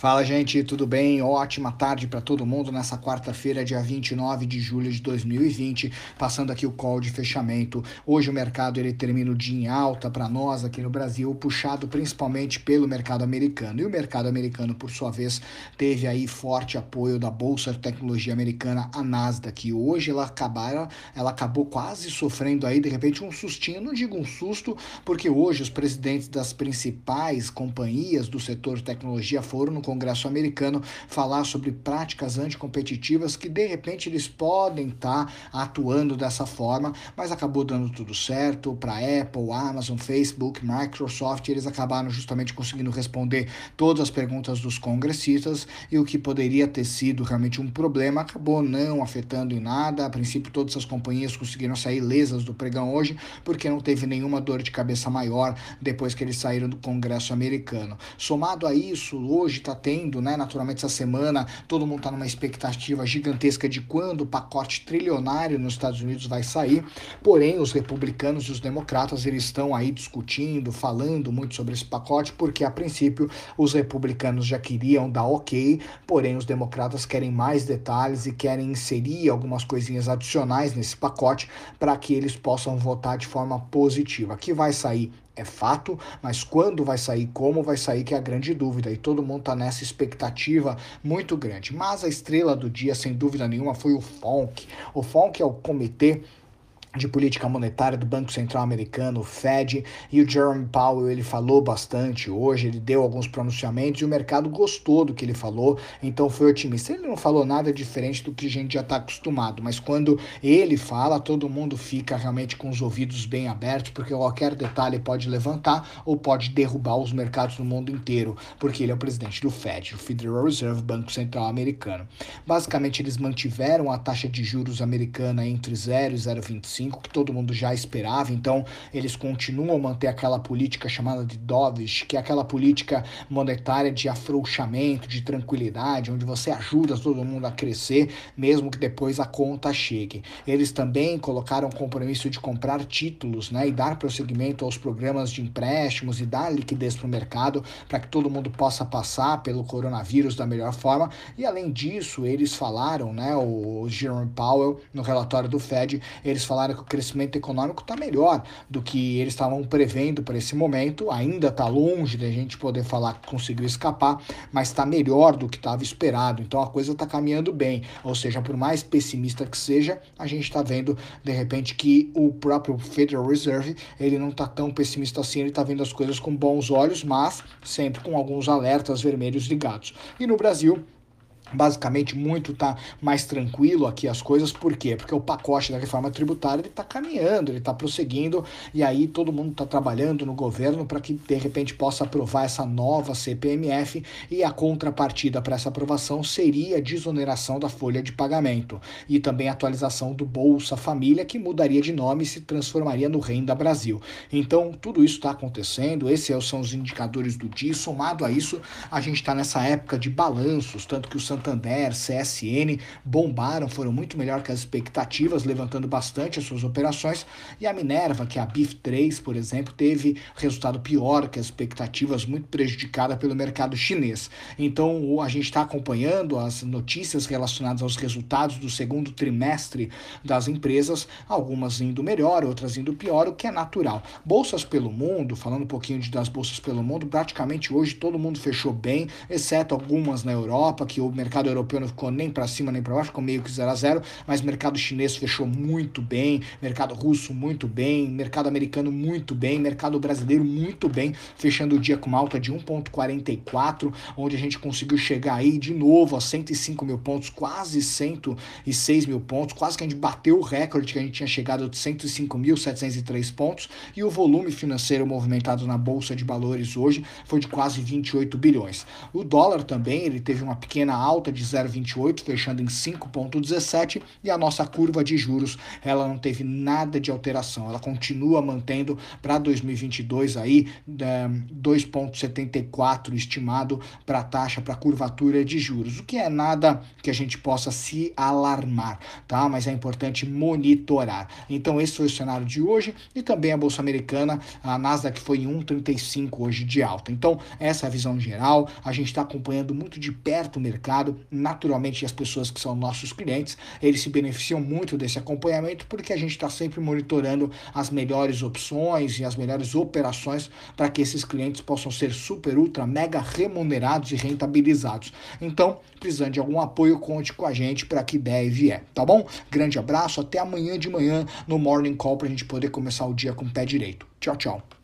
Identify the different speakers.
Speaker 1: Fala, gente, tudo bem? Ótima tarde para todo mundo nessa quarta-feira, dia 29 de julho de 2020, passando aqui o call de fechamento. Hoje o mercado ele termina o dia em alta para nós aqui no Brasil, puxado principalmente pelo mercado americano. E o mercado americano, por sua vez, teve aí forte apoio da Bolsa de Tecnologia Americana, a Nasdaq. Hoje ela acabaram, ela acabou quase sofrendo aí de repente um sustinho, não digo um susto, porque hoje os presidentes das principais companhias do setor de tecnologia foram no Congresso americano falar sobre práticas anticompetitivas que de repente eles podem estar tá atuando dessa forma, mas acabou dando tudo certo para Apple, Amazon, Facebook, Microsoft, eles acabaram justamente conseguindo responder todas as perguntas dos congressistas e o que poderia ter sido realmente um problema acabou não afetando em nada. A princípio, todas as companhias conseguiram sair lesas do pregão hoje porque não teve nenhuma dor de cabeça maior depois que eles saíram do Congresso americano. Somado a isso, hoje está tendo, né, naturalmente essa semana, todo mundo está numa expectativa gigantesca de quando o pacote trilionário nos Estados Unidos vai sair. Porém, os republicanos e os democratas eles estão aí discutindo, falando muito sobre esse pacote, porque a princípio os republicanos já queriam dar ok, porém os democratas querem mais detalhes e querem inserir algumas coisinhas adicionais nesse pacote para que eles possam votar de forma positiva. Que vai sair é fato, mas quando vai sair, como vai sair, que é a grande dúvida. E todo mundo está nessa expectativa muito grande. Mas a estrela do dia, sem dúvida nenhuma, foi o FONC. O FONC é o Comitê de política monetária do Banco Central Americano, o Fed, e o Jerome Powell ele falou bastante hoje, ele deu alguns pronunciamentos e o mercado gostou do que ele falou, então foi otimista. Ele não falou nada diferente do que a gente já está acostumado, mas quando ele fala, todo mundo fica realmente com os ouvidos bem abertos, porque qualquer detalhe pode levantar ou pode derrubar os mercados no mundo inteiro, porque ele é o presidente do Fed, o Federal Reserve, Banco Central Americano. Basicamente, eles mantiveram a taxa de juros americana entre 0 e 0,25 que todo mundo já esperava, então eles continuam a manter aquela política chamada de dovish, que é aquela política monetária de afrouxamento, de tranquilidade, onde você ajuda todo mundo a crescer, mesmo que depois a conta chegue. Eles também colocaram o compromisso de comprar títulos né, e dar prosseguimento aos programas de empréstimos e dar liquidez para o mercado para que todo mundo possa passar pelo coronavírus da melhor forma. E além disso, eles falaram, né, o Jerome Powell, no relatório do Fed, eles falaram que o crescimento econômico está melhor do que eles estavam prevendo para esse momento. Ainda está longe da gente poder falar que conseguiu escapar, mas está melhor do que estava esperado. Então a coisa está caminhando bem. Ou seja, por mais pessimista que seja, a gente está vendo de repente que o próprio Federal Reserve ele não está tão pessimista assim. Ele está vendo as coisas com bons olhos, mas sempre com alguns alertas vermelhos ligados. E no Brasil Basicamente, muito tá mais tranquilo aqui as coisas, por quê? Porque o pacote da reforma tributária está caminhando, ele está prosseguindo, e aí todo mundo está trabalhando no governo para que de repente possa aprovar essa nova CPMF, e a contrapartida para essa aprovação seria a desoneração da folha de pagamento e também a atualização do Bolsa Família, que mudaria de nome e se transformaria no Renda Brasil. Então, tudo isso está acontecendo, esses são os indicadores do dia. Somado a isso, a gente está nessa época de balanços, tanto que o Santander, CSN bombaram, foram muito melhor que as expectativas, levantando bastante as suas operações. E a Minerva, que é a BIF3, por exemplo, teve resultado pior que as expectativas, muito prejudicada pelo mercado chinês. Então, a gente está acompanhando as notícias relacionadas aos resultados do segundo trimestre das empresas, algumas indo melhor, outras indo pior, o que é natural. Bolsas pelo mundo, falando um pouquinho de, das bolsas pelo mundo, praticamente hoje todo mundo fechou bem, exceto algumas na Europa, que o mercado mercado europeu não ficou nem para cima nem para baixo, ficou meio que 0 a 0, mas mercado chinês fechou muito bem, mercado russo muito bem, mercado americano muito bem, mercado brasileiro muito bem, fechando o dia com uma alta de 1,44, onde a gente conseguiu chegar aí de novo a 105 mil pontos, quase 106 mil pontos, quase que a gente bateu o recorde que a gente tinha chegado de 105.703 pontos, e o volume financeiro movimentado na Bolsa de Valores hoje foi de quase 28 bilhões. O dólar também, ele teve uma pequena alta alta de 0,28, fechando em 5,17, e a nossa curva de juros, ela não teve nada de alteração, ela continua mantendo para 2022 aí 2,74 estimado para a taxa, para curvatura de juros, o que é nada que a gente possa se alarmar, tá? Mas é importante monitorar. Então, esse foi o cenário de hoje e também a Bolsa Americana, a Nasdaq foi em 1,35 hoje de alta. Então, essa é a visão geral. A gente está acompanhando muito de perto o mercado. Naturalmente, as pessoas que são nossos clientes, eles se beneficiam muito desse acompanhamento porque a gente está sempre monitorando as melhores opções e as melhores operações para que esses clientes possam ser super, ultra, mega remunerados e rentabilizados. Então, precisando de algum apoio, conte com a gente para que der e vier, tá bom? Grande abraço, até amanhã de manhã no Morning Call para a gente poder começar o dia com o pé direito. Tchau, tchau.